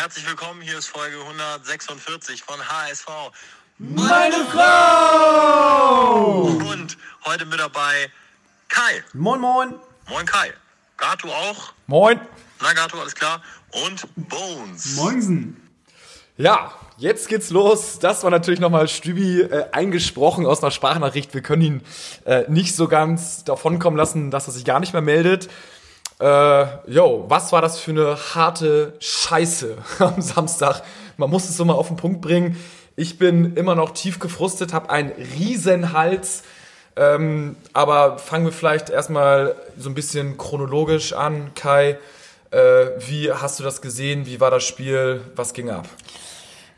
Herzlich willkommen, hier ist Folge 146 von HSV. Meine Frau! Und heute mit dabei Kai. Moin, moin. Moin Kai. Gato auch. Moin. Na Gato, alles klar. Und Bones. Moinsen. Ja, jetzt geht's los. Das war natürlich nochmal Stübi äh, eingesprochen aus einer Sprachnachricht. Wir können ihn äh, nicht so ganz davonkommen lassen, dass er sich gar nicht mehr meldet. Äh, yo, was war das für eine harte Scheiße am Samstag? Man muss es so mal auf den Punkt bringen. Ich bin immer noch tief gefrustet, habe einen riesen Hals. Ähm, aber fangen wir vielleicht erstmal so ein bisschen chronologisch an. Kai, äh, wie hast du das gesehen? Wie war das Spiel? Was ging ab?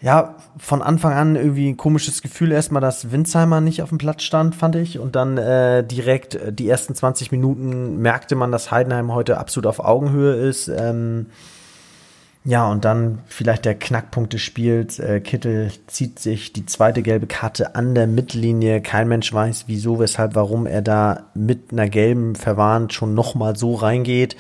Ja, von Anfang an irgendwie ein komisches Gefühl erstmal, dass Winsheimer nicht auf dem Platz stand, fand ich. Und dann äh, direkt äh, die ersten 20 Minuten merkte man, dass Heidenheim heute absolut auf Augenhöhe ist. Ähm, ja, und dann vielleicht der Knackpunkt des Spiels. Äh, Kittel zieht sich die zweite gelbe Karte an der Mittellinie. Kein Mensch weiß, wieso, weshalb, warum er da mit einer gelben verwarnt schon nochmal so reingeht.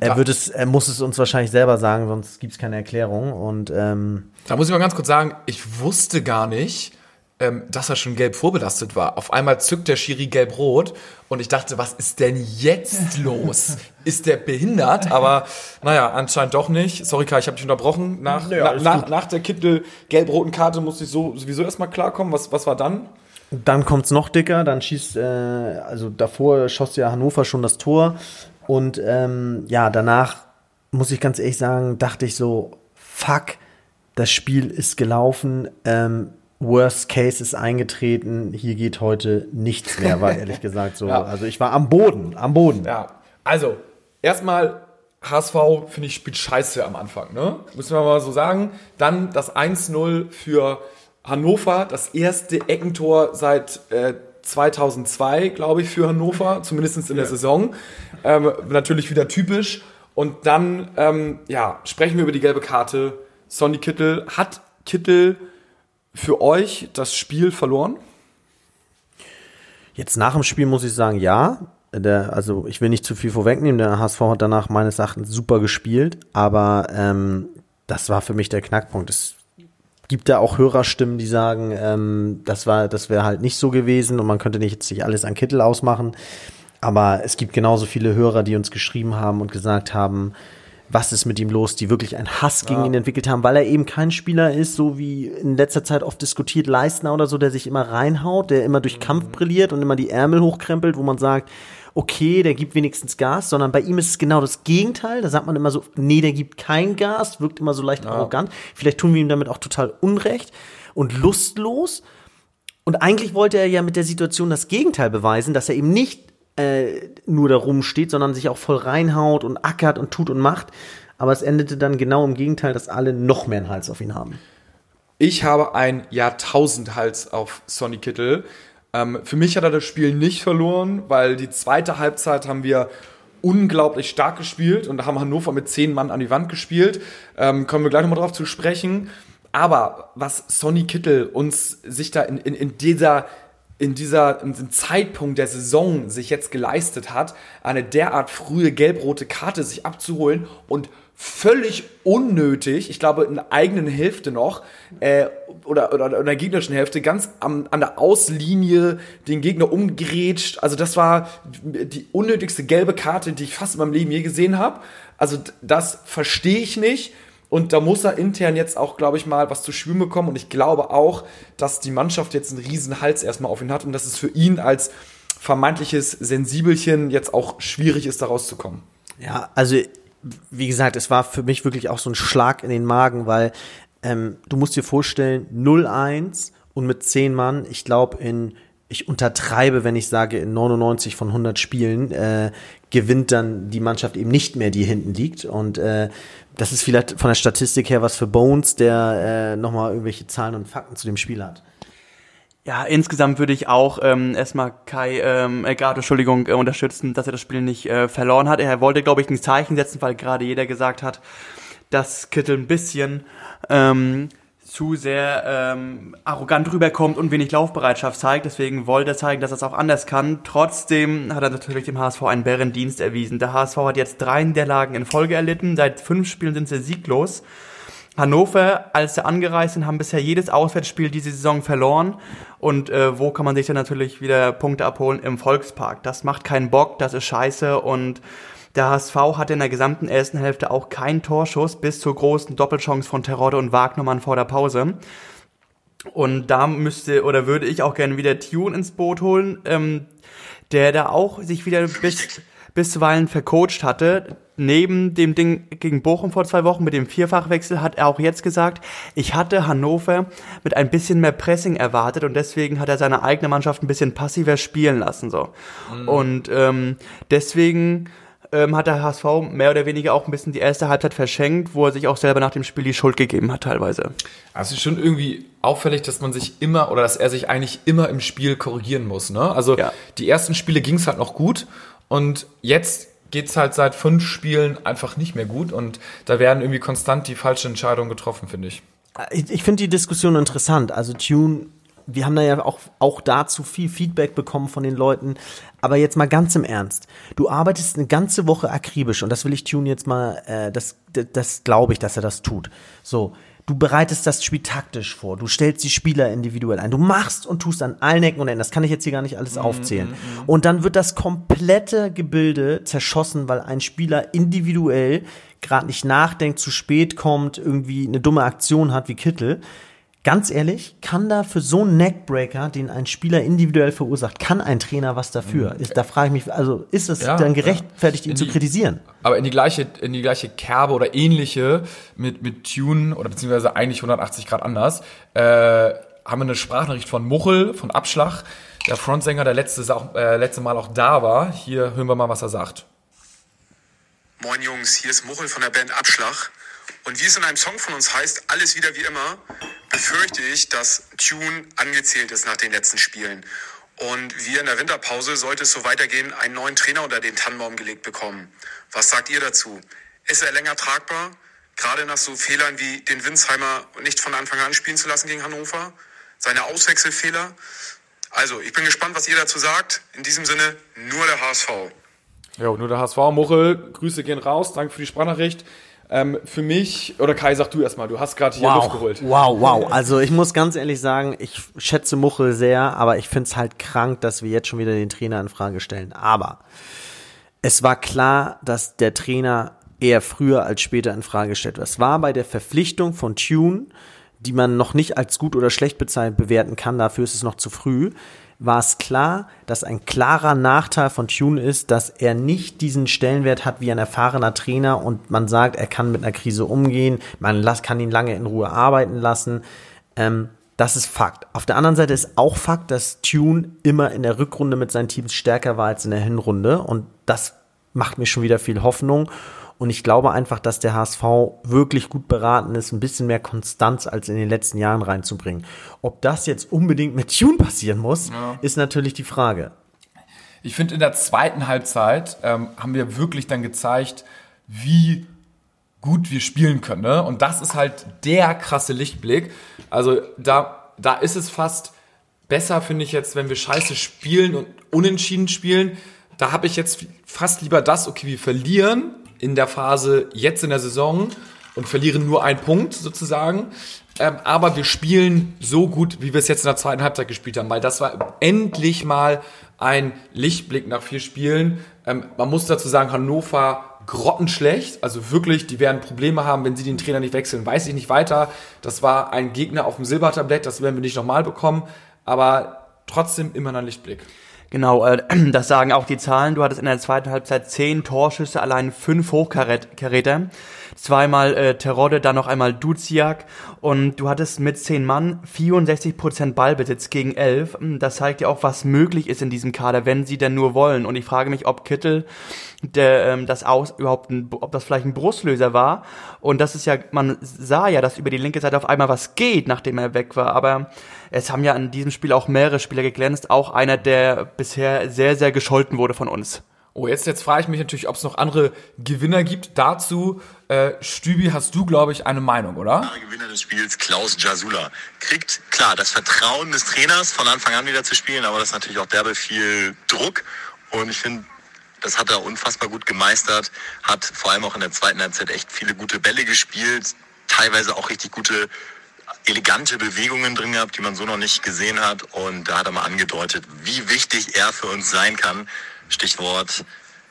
Er wird es, er muss es uns wahrscheinlich selber sagen, sonst gibt es keine Erklärung. Und ähm, Da muss ich mal ganz kurz sagen, ich wusste gar nicht, ähm, dass er schon gelb vorbelastet war. Auf einmal zückt der Schiri gelb-rot und ich dachte, was ist denn jetzt los? ist der behindert? Aber naja, anscheinend doch nicht. Sorry, Kai, ich habe dich unterbrochen. Nach, Ja, na, nach, nach der Kittel gelb-roten Karte musste ich so sowieso erstmal klarkommen. Was, was war dann? Dann kommt's noch dicker, dann schießt, äh, also davor schoss ja Hannover schon das Tor. Und ähm, ja, danach muss ich ganz ehrlich sagen, dachte ich so, fuck, das Spiel ist gelaufen, ähm, Worst Case ist eingetreten, hier geht heute nichts mehr, war ehrlich gesagt so. Ja. Also ich war am Boden, am Boden. Ja, also erstmal HSV finde ich spielt scheiße am Anfang, ne? Müssen wir mal so sagen. Dann das 1-0 für Hannover, das erste Eckentor seit äh, 2002, glaube ich, für Hannover, zumindest in der Saison. Ähm, natürlich wieder typisch. Und dann, ähm, ja, sprechen wir über die gelbe Karte. Sonny Kittel, hat Kittel für euch das Spiel verloren? Jetzt nach dem Spiel muss ich sagen, ja. Der, also ich will nicht zu viel vorwegnehmen. Der HSV hat danach meines Erachtens super gespielt, aber ähm, das war für mich der Knackpunkt. Es gibt da auch Hörerstimmen, die sagen, ähm, das war, das wäre halt nicht so gewesen und man könnte nicht jetzt nicht alles an Kittel ausmachen. Aber es gibt genauso viele Hörer, die uns geschrieben haben und gesagt haben, was ist mit ihm los, die wirklich einen Hass gegen ihn entwickelt haben, weil er eben kein Spieler ist, so wie in letzter Zeit oft diskutiert, Leistner oder so, der sich immer reinhaut, der immer durch Kampf brilliert und immer die Ärmel hochkrempelt, wo man sagt, okay, der gibt wenigstens Gas, sondern bei ihm ist es genau das Gegenteil. Da sagt man immer so, nee, der gibt kein Gas, wirkt immer so leicht arrogant. Vielleicht tun wir ihm damit auch total Unrecht und lustlos. Und eigentlich wollte er ja mit der Situation das Gegenteil beweisen, dass er eben nicht äh, nur da rumsteht, sondern sich auch voll reinhaut und ackert und tut und macht. Aber es endete dann genau im Gegenteil, dass alle noch mehr einen Hals auf ihn haben. Ich habe ein Jahrtausendhals auf Sonny Kittel. Ähm, für mich hat er das Spiel nicht verloren, weil die zweite Halbzeit haben wir unglaublich stark gespielt und da haben Hannover mit zehn Mann an die Wand gespielt. Ähm, kommen wir gleich nochmal drauf zu sprechen. Aber was Sonny Kittel uns sich da in, in, in dieser in dieser in Zeitpunkt der Saison sich jetzt geleistet hat, eine derart frühe gelb-rote Karte sich abzuholen und völlig unnötig, ich glaube in der eigenen Hälfte noch, äh, oder, oder, oder in der gegnerischen Hälfte, ganz am, an der Auslinie den Gegner umgerätscht. Also das war die unnötigste gelbe Karte, die ich fast in meinem Leben je gesehen habe. Also das verstehe ich nicht. Und da muss er intern jetzt auch, glaube ich, mal was zu spüren bekommen. Und ich glaube auch, dass die Mannschaft jetzt einen riesen Hals erstmal auf ihn hat und dass es für ihn als vermeintliches Sensibelchen jetzt auch schwierig ist, da rauszukommen. Ja, also wie gesagt, es war für mich wirklich auch so ein Schlag in den Magen, weil ähm, du musst dir vorstellen, 0-1 und mit 10 Mann, ich glaube in, ich untertreibe, wenn ich sage, in 99 von 100 Spielen äh, gewinnt dann die Mannschaft eben nicht mehr, die hinten liegt. Und äh, das ist vielleicht von der Statistik her was für Bones, der äh, nochmal irgendwelche Zahlen und Fakten zu dem Spiel hat. Ja, insgesamt würde ich auch ähm, erstmal Kai, ähm, äh, gerade Entschuldigung, äh, unterstützen, dass er das Spiel nicht äh, verloren hat. Er wollte, glaube ich, ein Zeichen setzen, weil gerade jeder gesagt hat, dass Kittel ein bisschen ähm, zu sehr ähm, arrogant rüberkommt und wenig Laufbereitschaft zeigt. Deswegen wollte er zeigen, dass er es auch anders kann. Trotzdem hat er natürlich dem HSV einen Bärendienst erwiesen. Der HSV hat jetzt drei Niederlagen in Folge erlitten. Seit fünf Spielen sind sie sieglos. Hannover, als sie angereist sind, haben bisher jedes Auswärtsspiel diese Saison verloren. Und äh, wo kann man sich dann natürlich wieder Punkte abholen? Im Volkspark. Das macht keinen Bock, das ist scheiße. Und der HSV hatte in der gesamten ersten Hälfte auch keinen Torschuss bis zur großen Doppelchance von Terodde und Wagnermann vor der Pause. Und da müsste oder würde ich auch gerne wieder Tune ins Boot holen, ähm, der da auch sich wieder bis, bisweilen vercoacht hatte. Neben dem Ding gegen Bochum vor zwei Wochen mit dem Vierfachwechsel hat er auch jetzt gesagt, ich hatte Hannover mit ein bisschen mehr Pressing erwartet und deswegen hat er seine eigene Mannschaft ein bisschen passiver spielen lassen. so. Mhm. Und ähm, deswegen ähm, hat der HSV mehr oder weniger auch ein bisschen die erste Halbzeit verschenkt, wo er sich auch selber nach dem Spiel die Schuld gegeben hat teilweise. Also es ist schon irgendwie auffällig, dass man sich immer oder dass er sich eigentlich immer im Spiel korrigieren muss. Ne? Also ja. die ersten Spiele ging es halt noch gut und jetzt geht es halt seit fünf Spielen einfach nicht mehr gut und da werden irgendwie konstant die falschen Entscheidungen getroffen, finde ich. Ich, ich finde die Diskussion interessant. Also Tune wir haben da ja auch, auch dazu viel Feedback bekommen von den Leuten. Aber jetzt mal ganz im Ernst. Du arbeitest eine ganze Woche akribisch und das will ich Tune jetzt mal, äh, das, das, das glaube ich, dass er das tut. So. Du bereitest das Spiel taktisch vor. Du stellst die Spieler individuell ein. Du machst und tust an allen Ecken und Enden. Das kann ich jetzt hier gar nicht alles mhm, aufzählen. Mm, mm, Und dann wird das komplette Gebilde zerschossen, weil ein Spieler individuell gerade nicht nachdenkt, zu spät kommt, irgendwie eine dumme Aktion hat wie Kittel ganz ehrlich, kann da für so einen Neckbreaker, den ein Spieler individuell verursacht, kann ein Trainer was dafür? Mhm. Ist, da frage ich mich, also ist es ja, dann gerechtfertigt, ja. ihn die, zu kritisieren? Aber in die gleiche, in die gleiche Kerbe oder ähnliche mit, mit Tune oder beziehungsweise eigentlich 180 Grad anders, äh, haben wir eine Sprachnachricht von Muchel, von Abschlag, der Frontsänger, der letzte, äh, letzte Mal auch da war. Hier hören wir mal, was er sagt. Moin Jungs, hier ist Muchel von der Band Abschlag. Und wie es in einem Song von uns heißt, alles wieder wie immer, befürchte ich, dass Tune angezählt ist nach den letzten Spielen. Und wir in der Winterpause, sollte es so weitergehen, einen neuen Trainer unter den Tannenbaum gelegt bekommen. Was sagt ihr dazu? Ist er länger tragbar? Gerade nach so Fehlern wie den Winsheimer nicht von Anfang an spielen zu lassen gegen Hannover? Seine Auswechselfehler? Also, ich bin gespannt, was ihr dazu sagt. In diesem Sinne, nur der HSV. Ja, nur der HSV. Muchel, Grüße gehen raus. Danke für die Sprachnachricht. Ähm, für mich, oder Kai, sag du erstmal, du hast gerade hier wow. Luft geholt. Wow, wow. Also ich muss ganz ehrlich sagen, ich schätze Muchel sehr, aber ich finde es halt krank, dass wir jetzt schon wieder den Trainer in Frage stellen. Aber es war klar, dass der Trainer eher früher als später in Frage gestellt wird. Es war bei der Verpflichtung von Tune, die man noch nicht als gut oder schlecht bezahlt bewerten kann, dafür ist es noch zu früh war es klar, dass ein klarer Nachteil von Tune ist, dass er nicht diesen Stellenwert hat wie ein erfahrener Trainer und man sagt, er kann mit einer Krise umgehen, man kann ihn lange in Ruhe arbeiten lassen. Ähm, das ist Fakt. Auf der anderen Seite ist auch Fakt, dass Tune immer in der Rückrunde mit seinen Teams stärker war als in der Hinrunde und das macht mir schon wieder viel Hoffnung. Und ich glaube einfach, dass der HSV wirklich gut beraten ist, ein bisschen mehr Konstanz als in den letzten Jahren reinzubringen. Ob das jetzt unbedingt mit Tune passieren muss, ja. ist natürlich die Frage. Ich finde, in der zweiten Halbzeit ähm, haben wir wirklich dann gezeigt, wie gut wir spielen können. Ne? Und das ist halt der krasse Lichtblick. Also da, da ist es fast besser, finde ich jetzt, wenn wir scheiße spielen und unentschieden spielen. Da habe ich jetzt fast lieber das, okay, wir verlieren, in der Phase jetzt in der Saison und verlieren nur einen Punkt sozusagen. Ähm, aber wir spielen so gut, wie wir es jetzt in der zweiten Halbzeit gespielt haben, weil das war endlich mal ein Lichtblick nach vier Spielen. Ähm, man muss dazu sagen, Hannover grottenschlecht, also wirklich, die werden Probleme haben, wenn sie den Trainer nicht wechseln, weiß ich nicht weiter. Das war ein Gegner auf dem Silbertablett, das werden wir nicht nochmal bekommen, aber trotzdem immer ein Lichtblick. Genau, äh, das sagen auch die Zahlen. Du hattest in der zweiten Halbzeit zehn Torschüsse, allein fünf Hochkaräter. Zweimal äh, Terodde, dann noch einmal Duziak. Und du hattest mit zehn Mann 64% Ballbesitz gegen elf. Das zeigt ja auch, was möglich ist in diesem Kader, wenn sie denn nur wollen. Und ich frage mich, ob Kittel der, ähm, das aus überhaupt ein, ob das vielleicht ein Brustlöser war. Und das ist ja, man sah ja, dass über die linke Seite auf einmal was geht, nachdem er weg war. Aber es haben ja in diesem Spiel auch mehrere Spieler geglänzt, auch einer, der bisher sehr, sehr gescholten wurde von uns. Oh, jetzt, jetzt frage ich mich natürlich, ob es noch andere Gewinner gibt. Dazu, äh, Stübi, hast du, glaube ich, eine Meinung, oder? Der Gewinner des Spiels, Klaus Jasula. Kriegt, klar, das Vertrauen des Trainers von Anfang an wieder zu spielen, aber das ist natürlich auch derbe viel Druck. Und ich finde, das hat er unfassbar gut gemeistert, hat vor allem auch in der zweiten Halbzeit echt viele gute Bälle gespielt, teilweise auch richtig gute, elegante Bewegungen drin gehabt, die man so noch nicht gesehen hat. Und da hat er mal angedeutet, wie wichtig er für uns sein kann. Stichwort,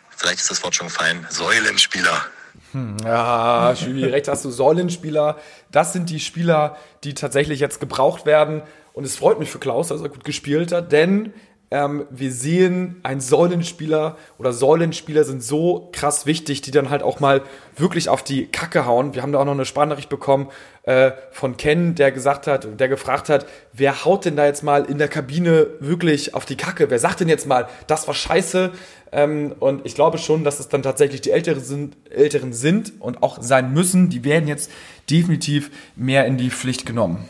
vielleicht ist das Wort schon gefallen, Säulenspieler. Hm, ja, Schübi, recht hast du, Säulenspieler. Das sind die Spieler, die tatsächlich jetzt gebraucht werden. Und es freut mich für Klaus, dass er gut gespielt hat, denn ähm, wir sehen, ein Säulenspieler oder Säulenspieler sind so krass wichtig, die dann halt auch mal wirklich auf die Kacke hauen. Wir haben da auch noch eine Sprachnachricht bekommen äh, von Ken, der gesagt hat, der gefragt hat, wer haut denn da jetzt mal in der Kabine wirklich auf die Kacke? Wer sagt denn jetzt mal, das war scheiße? Ähm, und ich glaube schon, dass es dann tatsächlich die Älteren sind, Älteren sind und auch sein müssen. Die werden jetzt definitiv mehr in die Pflicht genommen.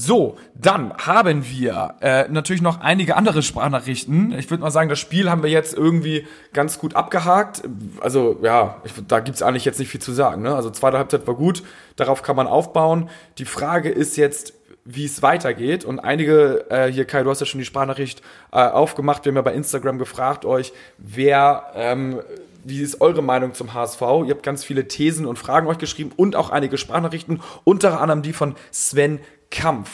So, dann haben wir äh, natürlich noch einige andere Sprachnachrichten. Ich würde mal sagen, das Spiel haben wir jetzt irgendwie ganz gut abgehakt. Also ja, ich, da gibt's eigentlich jetzt nicht viel zu sagen. Ne? Also zweite Halbzeit war gut, darauf kann man aufbauen. Die Frage ist jetzt, wie es weitergeht. Und einige, äh, hier Kai, du hast ja schon die Sprachnachricht äh, aufgemacht. Wir haben ja bei Instagram gefragt euch, wer... Ähm, wie ist eure Meinung zum HSV? Ihr habt ganz viele Thesen und Fragen euch geschrieben und auch einige Sprachnachrichten, unter anderem die von Sven Kampf.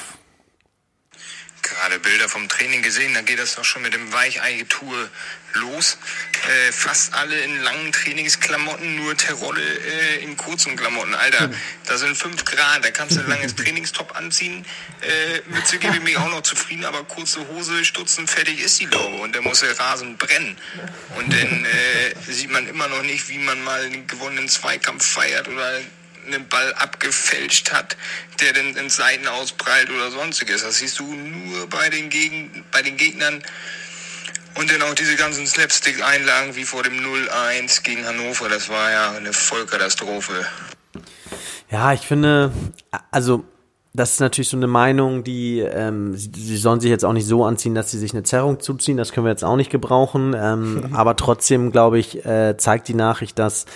Gerade Bilder vom Training gesehen, da geht das doch schon mit dem Weichei-Tour los. Äh, fast alle in langen Trainingsklamotten, nur Terolle äh, in kurzen Klamotten. Alter, hm. da sind 5 Grad, da kannst du ein langes Trainingstop anziehen. Äh, Mütze gebe ich mir auch noch zufrieden, aber kurze Hose, Stutzen, fertig ist die Laube. Und dann muss der Rasen brennen. Und dann äh, sieht man immer noch nicht, wie man mal einen gewonnenen Zweikampf feiert oder einen Ball abgefälscht hat, der dann in Seiten ausprallt oder sonstiges. Das siehst du nur bei den, Gegen bei den Gegnern. Und dann auch diese ganzen Slapstick-Einlagen wie vor dem 0-1 gegen Hannover. Das war ja eine Vollkatastrophe. Ja, ich finde, also das ist natürlich so eine Meinung, die ähm, sie, sie sollen sich jetzt auch nicht so anziehen, dass sie sich eine Zerrung zuziehen. Das können wir jetzt auch nicht gebrauchen. Ähm, aber trotzdem, glaube ich, äh, zeigt die Nachricht, dass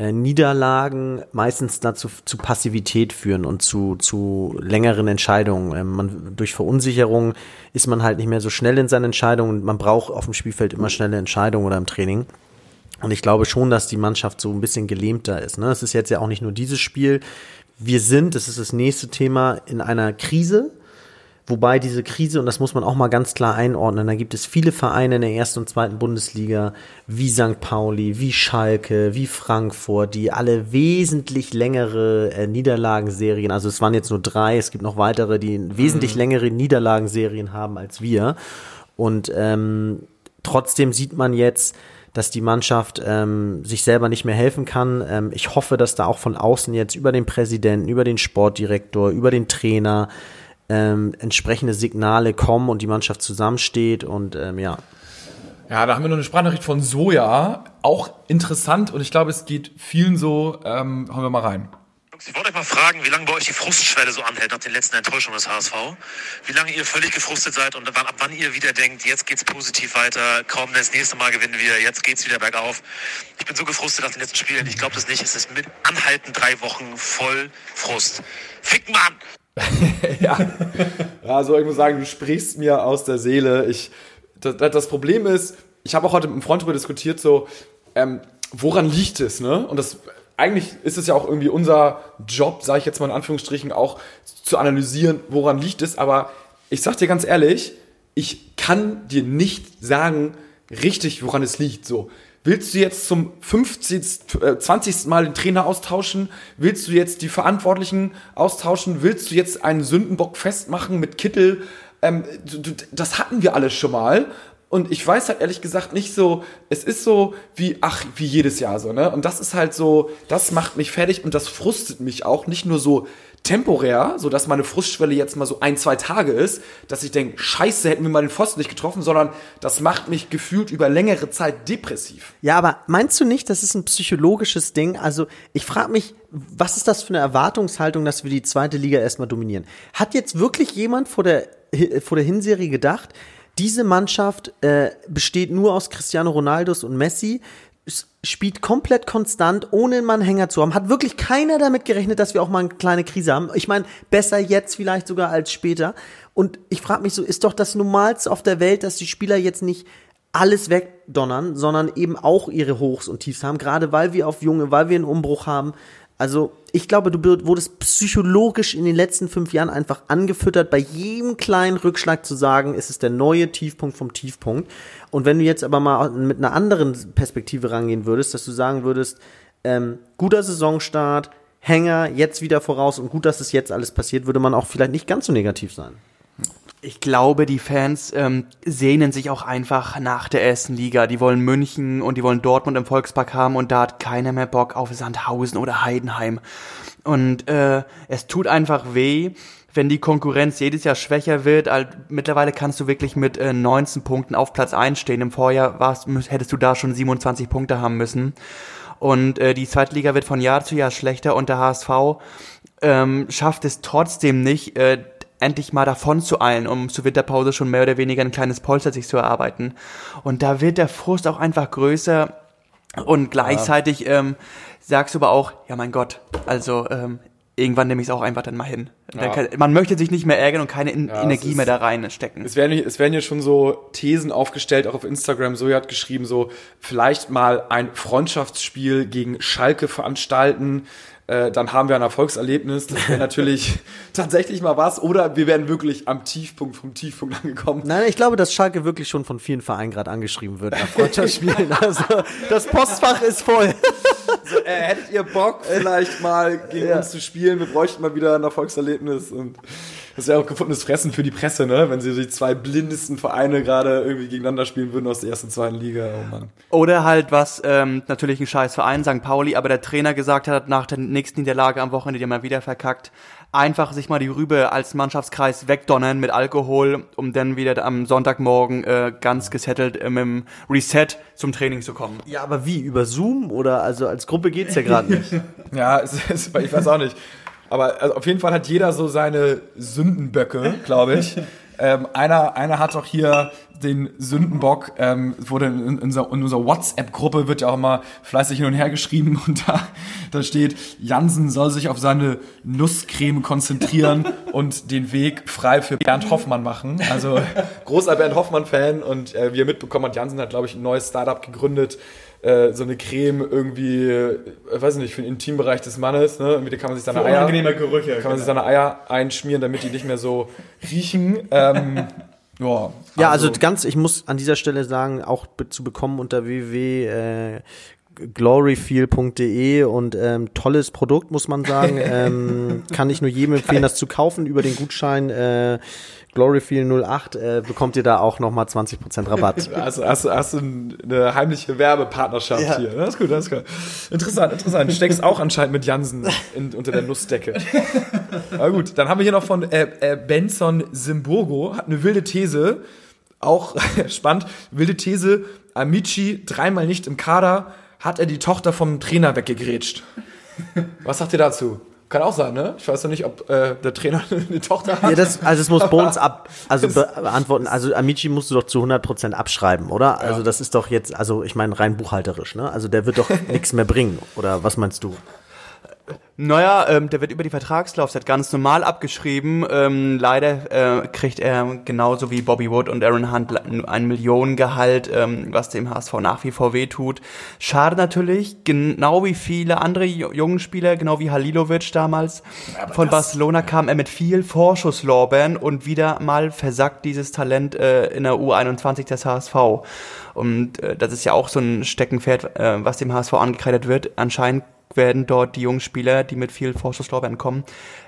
äh, Niederlagen meistens dazu zu Passivität führen und zu, zu längeren Entscheidungen. Ähm, man, durch Verunsicherung ist man halt nicht mehr so schnell in seinen Entscheidungen. Man braucht auf dem Spielfeld immer schnelle Entscheidungen oder im Training. Und ich glaube schon, dass die Mannschaft so ein bisschen gelähmter ist. Ne? Es ist jetzt ja auch nicht nur dieses Spiel. Wir sind, das ist das nächste Thema, in einer Krise. Wobei diese Krise, und das muss man auch mal ganz klar einordnen, da gibt es viele Vereine in der ersten und zweiten Bundesliga, wie St. Pauli, wie Schalke, wie Frankfurt, die alle wesentlich längere äh, Niederlagenserien, also es waren jetzt nur drei, es gibt noch weitere, die wesentlich mhm. längere Niederlagenserien haben als wir. Und ähm, trotzdem sieht man jetzt, dass die Mannschaft ähm, sich selber nicht mehr helfen kann. Ähm, ich hoffe, dass da auch von außen jetzt über den Präsidenten, über den Sportdirektor, über den Trainer, ähm, entsprechende Signale kommen und die Mannschaft zusammensteht und ähm, ja. Ja, da haben wir noch eine Sprachnachricht von Soja, auch interessant und ich glaube, es geht vielen so. Ähm, hauen wir mal rein. Ich wollte euch mal fragen, wie lange bei euch die Frustschwelle so anhält nach den letzten Enttäuschungen des HSV. Wie lange ihr völlig gefrustet seid und ab wann ihr wieder denkt, jetzt geht's positiv weiter, kaum das nächste Mal gewinnen wir, jetzt geht's wieder bergauf. Ich bin so gefrustet nach den letzten Spielen, ich glaube das nicht. Es ist mit anhalten drei Wochen voll Frust. Fick Mann! ja. Also ich muss sagen, du sprichst mir aus der Seele. Ich, das, das Problem ist, ich habe auch heute mit einem Freund darüber diskutiert, so, ähm, woran liegt es, ne? Und das eigentlich ist es ja auch irgendwie unser Job, sage ich jetzt mal in Anführungsstrichen, auch zu analysieren, woran liegt es. Aber ich sag dir ganz ehrlich, ich kann dir nicht sagen, richtig, woran es liegt. So, Willst du jetzt zum 50, äh, 20. Mal den Trainer austauschen? Willst du jetzt die Verantwortlichen austauschen? Willst du jetzt einen Sündenbock festmachen mit Kittel? Ähm, du, das hatten wir alles schon mal. Und ich weiß halt ehrlich gesagt nicht so, es ist so wie, ach, wie jedes Jahr so, ne? Und das ist halt so, das macht mich fertig und das frustet mich auch. Nicht nur so temporär, so dass meine Frustschwelle jetzt mal so ein, zwei Tage ist, dass ich denke, scheiße, hätten wir mal den Pfosten nicht getroffen, sondern das macht mich gefühlt über längere Zeit depressiv. Ja, aber meinst du nicht, das ist ein psychologisches Ding? Also ich frage mich, was ist das für eine Erwartungshaltung, dass wir die zweite Liga erstmal dominieren? Hat jetzt wirklich jemand vor der, vor der Hinserie gedacht, diese Mannschaft äh, besteht nur aus Cristiano Ronaldos und Messi. Spielt komplett konstant, ohne einen Anhänger zu haben. Hat wirklich keiner damit gerechnet, dass wir auch mal eine kleine Krise haben. Ich meine, besser jetzt vielleicht sogar als später. Und ich frage mich so, ist doch das Normalste auf der Welt, dass die Spieler jetzt nicht alles wegdonnern, sondern eben auch ihre Hochs und Tiefs haben, gerade weil wir auf Junge, weil wir einen Umbruch haben. Also ich glaube, du wurdest psychologisch in den letzten fünf Jahren einfach angefüttert, bei jedem kleinen Rückschlag zu sagen, es ist der neue Tiefpunkt vom Tiefpunkt. Und wenn du jetzt aber mal mit einer anderen Perspektive rangehen würdest, dass du sagen würdest, ähm, guter Saisonstart, Hänger, jetzt wieder voraus und gut, dass es jetzt alles passiert, würde man auch vielleicht nicht ganz so negativ sein. Ich glaube, die Fans ähm, sehnen sich auch einfach nach der ersten Liga. Die wollen München und die wollen Dortmund im Volkspark haben und da hat keiner mehr Bock auf Sandhausen oder Heidenheim. Und äh, es tut einfach weh, wenn die Konkurrenz jedes Jahr schwächer wird. Also, mittlerweile kannst du wirklich mit äh, 19 Punkten auf Platz 1 stehen. Im Vorjahr warst, hättest du da schon 27 Punkte haben müssen. Und äh, die zweite Liga wird von Jahr zu Jahr schlechter und der HSV ähm, schafft es trotzdem nicht, äh, endlich mal davon zu eilen, um zur Winterpause schon mehr oder weniger ein kleines Polster sich zu erarbeiten. Und da wird der Frust auch einfach größer und gleichzeitig ja. ähm, sagst du aber auch, ja mein Gott, also ähm, irgendwann nehme ich es auch einfach dann mal hin. Ja. Kann, man möchte sich nicht mehr ärgern und keine ja, Energie ist, mehr da reinstecken. Es werden, es werden ja schon so Thesen aufgestellt, auch auf Instagram. Soja hat geschrieben, so vielleicht mal ein Freundschaftsspiel gegen Schalke veranstalten äh, dann haben wir ein Erfolgserlebnis. Das wäre natürlich tatsächlich mal was. Oder wir wären wirklich am Tiefpunkt vom Tiefpunkt angekommen. Nein, ich glaube, dass Schalke wirklich schon von vielen Vereinen gerade angeschrieben wird nach Freundschaftsspielen. also das Postfach ist voll. So, äh, hättet ihr Bock, vielleicht mal gegen ja. uns zu spielen? Wir bräuchten mal wieder ein Erfolgserlebnis. Und das wäre auch gefundenes Fressen für die Presse, ne? Wenn sie die zwei blindesten Vereine gerade irgendwie gegeneinander spielen würden aus der ersten, zweiten Liga. Oh Mann. Oder halt was, ähm, natürlich ein scheiß Verein, St. Pauli, aber der Trainer gesagt hat, nach der nächsten Niederlage am Wochenende, die mal wieder verkackt, einfach sich mal die Rübe als Mannschaftskreis wegdonnern mit Alkohol, um dann wieder am Sonntagmorgen äh, ganz gesettelt äh, mit dem Reset zum Training zu kommen. Ja, aber wie? Über Zoom oder also als Gruppe geht's ja gerade nicht. ja, es, es, ich weiß auch nicht. Aber also auf jeden Fall hat jeder so seine Sündenböcke, glaube ich. ähm, einer, einer hat doch hier den Sündenbock, ähm, wurde in, in, unserer, in unserer WhatsApp-Gruppe wird ja auch immer fleißig hin und her geschrieben und da, da steht, Jansen soll sich auf seine Nusscreme konzentrieren und den Weg frei für Bernd Hoffmann machen. Also großer Bernd Hoffmann-Fan und äh, wie ihr mitbekommen habt, Jansen hat, glaube ich, ein neues Startup gegründet, äh, so eine Creme irgendwie, äh, weiß nicht, für den Intimbereich des Mannes, ne? Irgendwie kann man sich seine Eier, Gerüche, kann man sich genau. seine Eier einschmieren, damit die nicht mehr so riechen. Ähm, ja, ja, also, also ganz, ich muss an dieser Stelle sagen, auch zu bekommen unter www. Äh, gloryfeel.de und ähm, tolles Produkt, muss man sagen. ähm, kann ich nur jedem empfehlen, das zu kaufen über den Gutschein äh, Gloryfeel08 äh, bekommt ihr da auch nochmal 20% Rabatt. Also hast, hast du eine heimliche Werbepartnerschaft ja. hier. Das ist gut, das ist gut. Interessant, interessant. Du steckst auch anscheinend mit Jansen in, unter der Nussdecke. Na gut, dann haben wir hier noch von äh, äh, Benson Simburgo, hat eine wilde These, auch spannend, wilde These, Amici dreimal nicht im Kader, hat er die Tochter vom Trainer weggegrätscht. Was sagt ihr dazu? Kann auch sein, ne? Ich weiß noch nicht, ob äh, der Trainer eine Tochter hat. Ja, das, also es muss Bones ab, also be beantworten. Also Amici musst du doch zu 100% abschreiben, oder? Also das ist doch jetzt, also ich meine rein buchhalterisch, ne? Also der wird doch nichts mehr bringen, oder was meinst du? Naja, ähm, der wird über die Vertragslaufzeit ganz normal abgeschrieben. Ähm, leider äh, kriegt er genauso wie Bobby Wood und Aaron Hunt ein Millionengehalt, ähm, was dem HSV nach wie vor wehtut. Schade natürlich, genau wie viele andere jungen Spieler, genau wie Halilovic damals. Ja, Von Barcelona kam er mit viel Vorschusslorbeeren und wieder mal versackt dieses Talent äh, in der U21 des HSV. Und äh, das ist ja auch so ein Steckenpferd, äh, was dem HSV angekreidet wird. Anscheinend werden dort die jungen Spieler, die mit viel Vorschusslorbeeren kommen,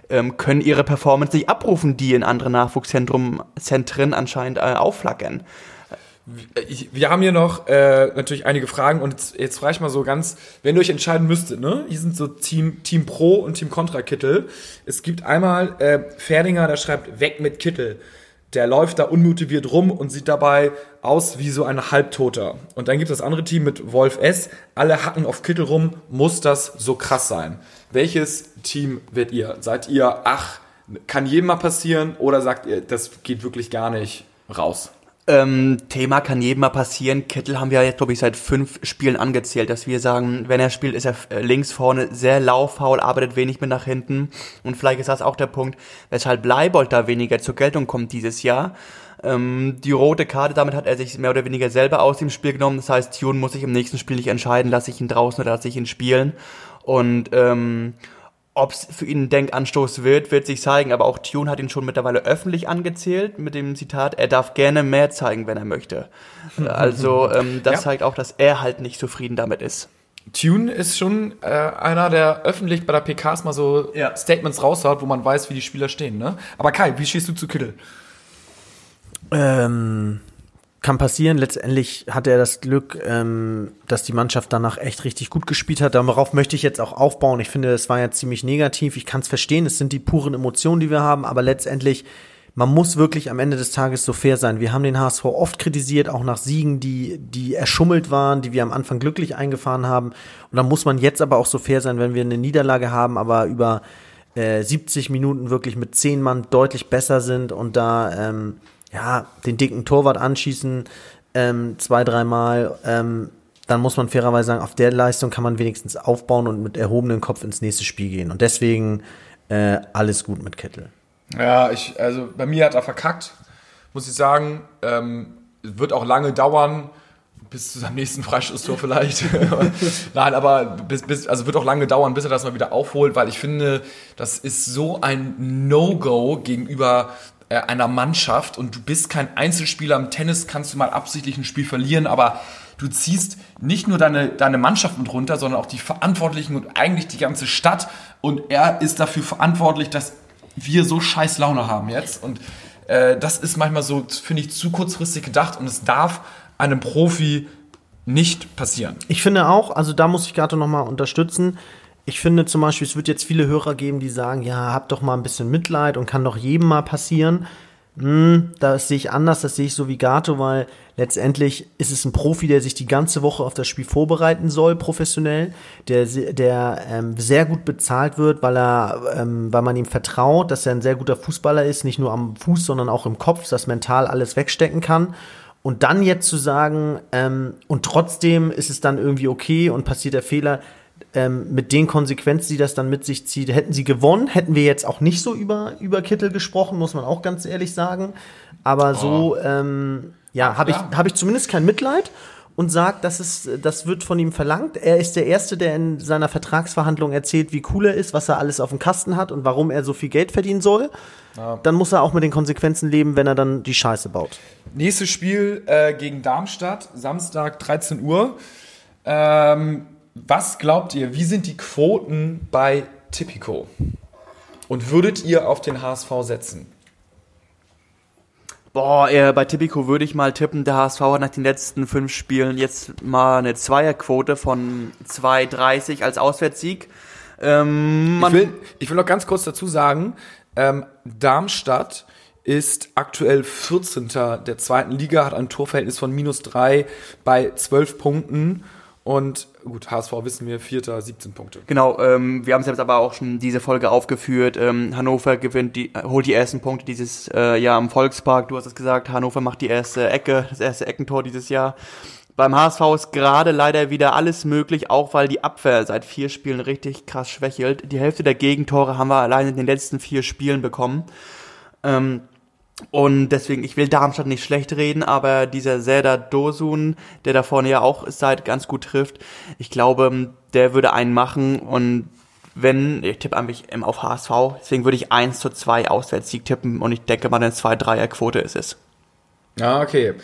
ähm, können ihre Performance nicht abrufen, die in anderen Nachwuchszentren anscheinend äh, aufflackern. wir haben hier noch äh, natürlich einige Fragen und jetzt, jetzt frage ich mal so ganz, wenn ihr euch entscheiden müsstet, ne? Hier sind so Team, Team Pro und Team Contra Kittel. Es gibt einmal äh, Ferdinger, der schreibt weg mit Kittel der läuft da unmotiviert rum und sieht dabei aus wie so ein Halbtoter. Und dann gibt es das andere Team mit Wolf S. Alle hacken auf Kittel rum. Muss das so krass sein? Welches Team werdet ihr? Seid ihr, ach, kann jedem mal passieren? Oder sagt ihr, das geht wirklich gar nicht raus? Ähm, Thema kann jedem mal passieren. Kittel haben wir jetzt, glaube ich, seit fünf Spielen angezählt, dass wir sagen, wenn er spielt, ist er äh, links vorne sehr lauffaul, arbeitet wenig mit nach hinten. Und vielleicht ist das auch der Punkt, weshalb Leibold da weniger zur Geltung kommt dieses Jahr. Ähm, die rote Karte, damit hat er sich mehr oder weniger selber aus dem Spiel genommen. Das heißt, Tune muss sich im nächsten Spiel nicht entscheiden, lasse ich ihn draußen oder lasse ich ihn spielen. Und ähm, ob es für ihn ein Denkanstoß wird, wird sich zeigen. Aber auch Tune hat ihn schon mittlerweile öffentlich angezählt mit dem Zitat, er darf gerne mehr zeigen, wenn er möchte. Also ähm, das Ja. zeigt auch, dass er halt nicht zufrieden damit ist. Tune ist schon äh, einer, der öffentlich bei der PKs mal so Ja. Statements raushaut, wo man weiß, wie die Spieler stehen. Ne? Aber Kai, wie stehst du zu Kittel? Ähm, kann passieren. Letztendlich hatte er das Glück, ähm, dass die Mannschaft danach echt richtig gut gespielt hat. Darauf möchte ich jetzt auch aufbauen. Ich finde, es war ja ziemlich negativ. Ich kann es verstehen. Es sind die puren Emotionen, die wir haben. Aber letztendlich, man muss wirklich am Ende des Tages so fair sein. Wir haben den HSV oft kritisiert, auch nach Siegen, die, die erschummelt waren, die wir am Anfang glücklich eingefahren haben. Und dann muss man jetzt aber auch so fair sein, wenn wir eine Niederlage haben, aber über äh, 70 Minuten wirklich mit 10 Mann deutlich besser sind und da ähm, ja den dicken Torwart anschießen ähm, zwei, dreimal, ähm, dann muss man fairerweise sagen, auf der Leistung kann man wenigstens aufbauen und mit erhobenem Kopf ins nächste Spiel gehen. Und deswegen äh, alles gut mit Kittel. Ja, ich, also bei mir hat er verkackt, muss ich sagen. Ähm, wird auch lange dauern, bis zu seinem nächsten Freistoßtor vielleicht. Nein, aber bis, bis, also wird auch lange dauern, bis er das mal wieder aufholt, weil ich finde, das ist so ein No-Go gegenüber äh, einer Mannschaft und du bist kein Einzelspieler. Im Tennis kannst du mal absichtlich ein Spiel verlieren, aber du ziehst nicht nur deine, deine Mannschaft mit runter, sondern auch die Verantwortlichen und eigentlich die ganze Stadt. Und er ist dafür verantwortlich, dass wir so scheiß Laune haben jetzt. Und äh, das ist manchmal so, finde ich, zu kurzfristig gedacht und es darf einem Profi nicht passieren. Ich finde auch, also da muss ich Gato nochmal unterstützen. Ich finde zum Beispiel, es wird jetzt viele Hörer geben, die sagen, ja, habt doch mal ein bisschen Mitleid und kann doch jedem mal passieren. Hm, das sehe ich anders, das sehe ich so wie Gato, weil letztendlich ist es ein Profi, der sich die ganze Woche auf das Spiel vorbereiten soll, professionell, der, der ähm, sehr gut bezahlt wird, weil er, ähm, weil man ihm vertraut, dass er ein sehr guter Fußballer ist, nicht nur am Fuß, sondern auch im Kopf, das mental alles wegstecken kann. Und dann jetzt zu sagen, ähm, und trotzdem ist es dann irgendwie okay und passiert der Fehler, ähm, mit den Konsequenzen, die das dann mit sich zieht, hätten sie gewonnen, hätten wir jetzt auch nicht so über, über Kittel gesprochen, muss man auch ganz ehrlich sagen. Aber so, ähm, ja, habe ich, hab ich zumindest kein Mitleid und sagt, das ist, das wird von ihm verlangt. Er ist der Erste, der in seiner Vertragsverhandlung erzählt, wie cool er ist, was er alles auf dem Kasten hat und warum er so viel Geld verdienen soll. Dann muss er auch mit den Konsequenzen leben, wenn er dann die Scheiße baut. Nächstes Spiel äh, gegen Darmstadt, Samstag 13 Uhr. Ähm, was glaubt ihr, wie sind die Quoten bei Tipico? Und würdet ihr auf den HSV setzen? Boah, äh, bei Tipico würde ich mal tippen, der HSV hat nach den letzten fünf Spielen jetzt mal eine Zweierquote von 2,30 als Auswärtssieg. Ähm, Ich will, ich will noch ganz kurz dazu sagen, ähm, Darmstadt ist aktuell 14. der zweiten Liga, hat ein Torverhältnis von minus 3 bei 12 Punkten. Und gut, HSV wissen wir, Vierter, 17 Punkte. Genau, ähm, wir haben es jetzt aber auch schon diese Folge aufgeführt. Ähm, Hannover gewinnt die, äh, holt die ersten Punkte dieses äh, Jahr am Volkspark. Du hast es gesagt, Hannover macht die erste Ecke, das erste Eckentor dieses Jahr. Beim HSV ist gerade leider wieder alles möglich, auch weil die Abwehr seit vier Spielen richtig krass schwächelt. Die Hälfte der Gegentore haben wir allein in den letzten vier Spielen bekommen. Ähm, und deswegen, ich will Darmstadt nicht schlecht reden, aber dieser Serdar Dosun, der da vorne ja auch seit ganz gut trifft, ich glaube, der würde einen machen und wenn, ich tippe eigentlich ähm, auf HSV, deswegen würde ich 1 zu 2 Auswärtssieg tippen und ich denke mal eine 2-3er-Quote ist es. Ja, okay.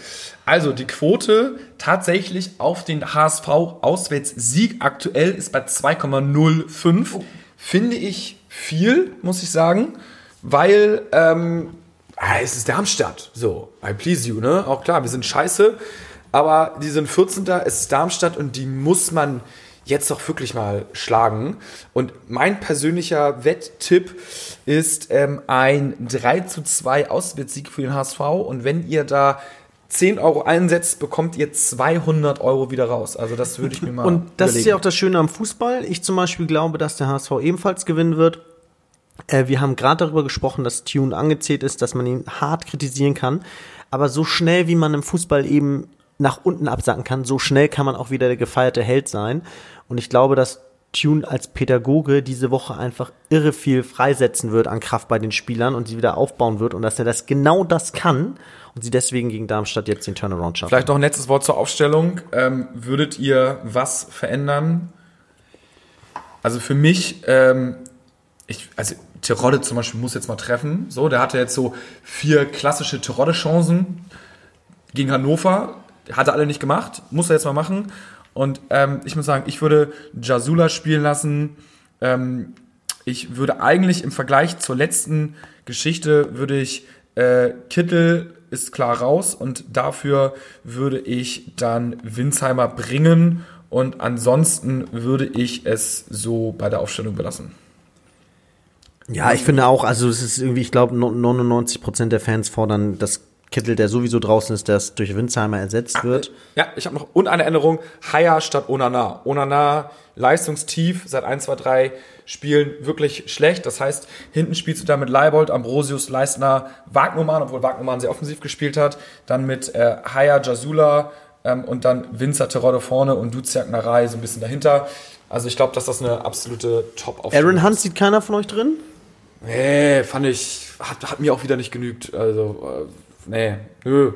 Also die Quote tatsächlich auf den HSV Auswärtssieg aktuell ist bei 2,05. Finde ich viel, muss ich sagen, weil ähm, ah, es ist Darmstadt. So, I please you, ne? Auch klar, wir sind scheiße, aber die sind 14. Es ist Darmstadt und die muss man jetzt doch wirklich mal schlagen. Und mein persönlicher Wetttipp ist ähm, ein 3 zu 2 Auswärtssieg für den HSV. Und wenn ihr da 10 Euro einsetzt, bekommt ihr 200 Euro wieder raus. Also das würde ich mir mal Und das ist überlegen. ja auch das Schöne am Fußball. Ich zum Beispiel glaube, dass der HSV ebenfalls gewinnen wird. Äh, wir haben gerade darüber gesprochen, dass Tune angezählt ist, dass man ihn hart kritisieren kann. Aber so schnell, wie man im Fußball eben nach unten absacken kann, so schnell kann man auch wieder der gefeierte Held sein. Und ich glaube, dass Tune als Pädagoge diese Woche einfach irre viel freisetzen wird an Kraft bei den Spielern und sie wieder aufbauen wird und dass er das genau das kann und sie deswegen gegen Darmstadt jetzt den Turnaround schaffen. Vielleicht noch ein letztes Wort zur Aufstellung. Ähm, würdet ihr was verändern? Also für mich, ähm, ich, also Terodde zum Beispiel muss jetzt mal treffen. So, der hatte jetzt so vier klassische Terodde-Chancen gegen Hannover. Hat er alle nicht gemacht, muss er jetzt mal machen. Und ähm, ich muss sagen, ich würde Jasula spielen lassen. Ähm, ich würde eigentlich im Vergleich zur letzten Geschichte würde ich äh, Kittel ist klar raus und dafür würde ich dann Winsheimer bringen und ansonsten würde ich es so bei der Aufstellung belassen. Ja, ich finde auch, also es ist irgendwie, ich glaube, 99 Prozent der Fans fordern, dass Kittel, der sowieso draußen ist, dass durch Winsheimer ersetzt wird. Ja, ich habe noch und eine Änderung. Haya statt Onana. Onana leistungstief seit 1, 2, 3 Spielen wirklich schlecht. Das heißt, hinten spielst du da mit Leibold, Ambrosius, Leistner, Wagnumann, obwohl Wagnumann sehr offensiv gespielt hat. Dann mit äh, Haya, Jasula ähm, und dann Winzer Terodde vorne und Duziak Narei so ein bisschen dahinter. Also ich glaube, dass das eine absolute Top-Aufstellung Aaron Hunt sieht keiner von euch drin? Nee, fand ich, hat, hat mir auch wieder nicht genügt. Also, äh, nee, nö.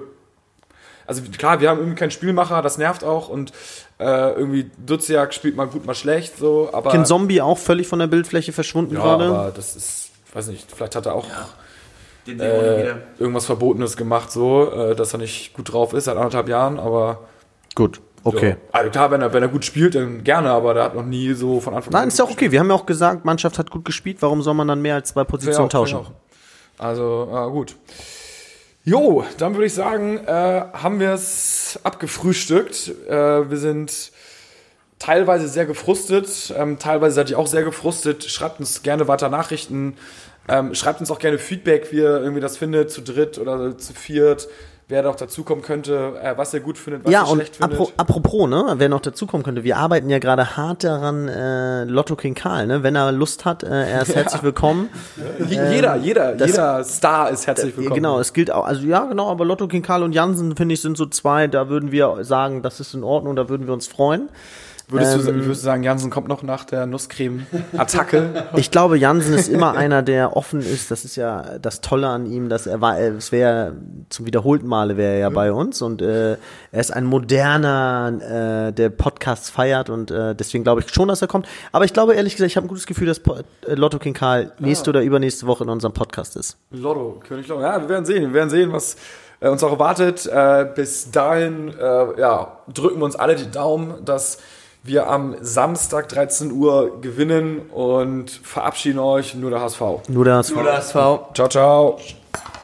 Also klar, wir haben irgendwie keinen Spielmacher, das nervt auch und äh, irgendwie Duziak spielt mal gut, mal schlecht, so, aber. Ken Zombie auch völlig von der Bildfläche verschwunden ja, gerade. aber das ist, weiß nicht, vielleicht hat er auch nie äh, wieder. irgendwas Verbotenes gemacht, so, äh, dass er nicht gut drauf ist seit anderthalb Jahren, aber. Gut, okay. So. Also klar, wenn er, wenn er gut spielt, dann gerne, aber der hat noch nie so von Anfang Nein, ist ja auch okay. Wir haben ja auch gesagt, Mannschaft hat gut gespielt. Warum soll man dann mehr als zwei Positionen tauschen? Also, ja, gut. Jo, dann würde ich sagen, äh, haben wir es abgefrühstückt. Äh, wir sind teilweise sehr gefrustet, ähm, teilweise seid ihr auch sehr gefrustet. Schreibt uns gerne weiter Nachrichten. Ähm, schreibt uns auch gerne Feedback, wie ihr irgendwie das findet, zu dritt oder zu viert. Wer noch dazukommen könnte, äh, was ihr gut findet, was Ja, und schlecht findet. apro apropos, ne, wer noch dazukommen könnte, wir arbeiten ja gerade hart daran, äh, Lotto King Karl, ne, wenn er Lust hat, äh, er ist herzlich willkommen. Je- jeder, jeder, das- jeder Star ist herzlich willkommen. Genau, es gilt auch, also ja, genau, aber Lotto King Karl und Jansen, finde ich, sind so zwei, da würden wir sagen, das ist in Ordnung, da würden wir uns freuen. Würdest, du, Ähm, würdest du sagen, Jansen kommt noch nach der Nusscreme-Attacke? Ich glaube, Jansen ist immer einer, der offen ist. Das ist ja das Tolle an ihm, dass er war, es wäre zum wiederholten Male wäre er ja bei uns und äh, er ist ein moderner, äh, der Podcasts feiert und äh, deswegen glaube ich schon, dass er kommt. Aber ich glaube ehrlich gesagt, ich habe ein gutes Gefühl, dass Po- äh, Lotto King Karl nächste oder übernächste Woche in unserem Podcast ist. Lotto, König Lotto. Ja, wir werden sehen. Wir werden sehen, was äh, uns auch erwartet. Äh, bis dahin ja, drücken wir uns alle die Daumen, dass wir am Samstag 13 Uhr gewinnen und verabschieden euch. Nur der HSV. Nur das. Nur der SV. Ciao, ciao.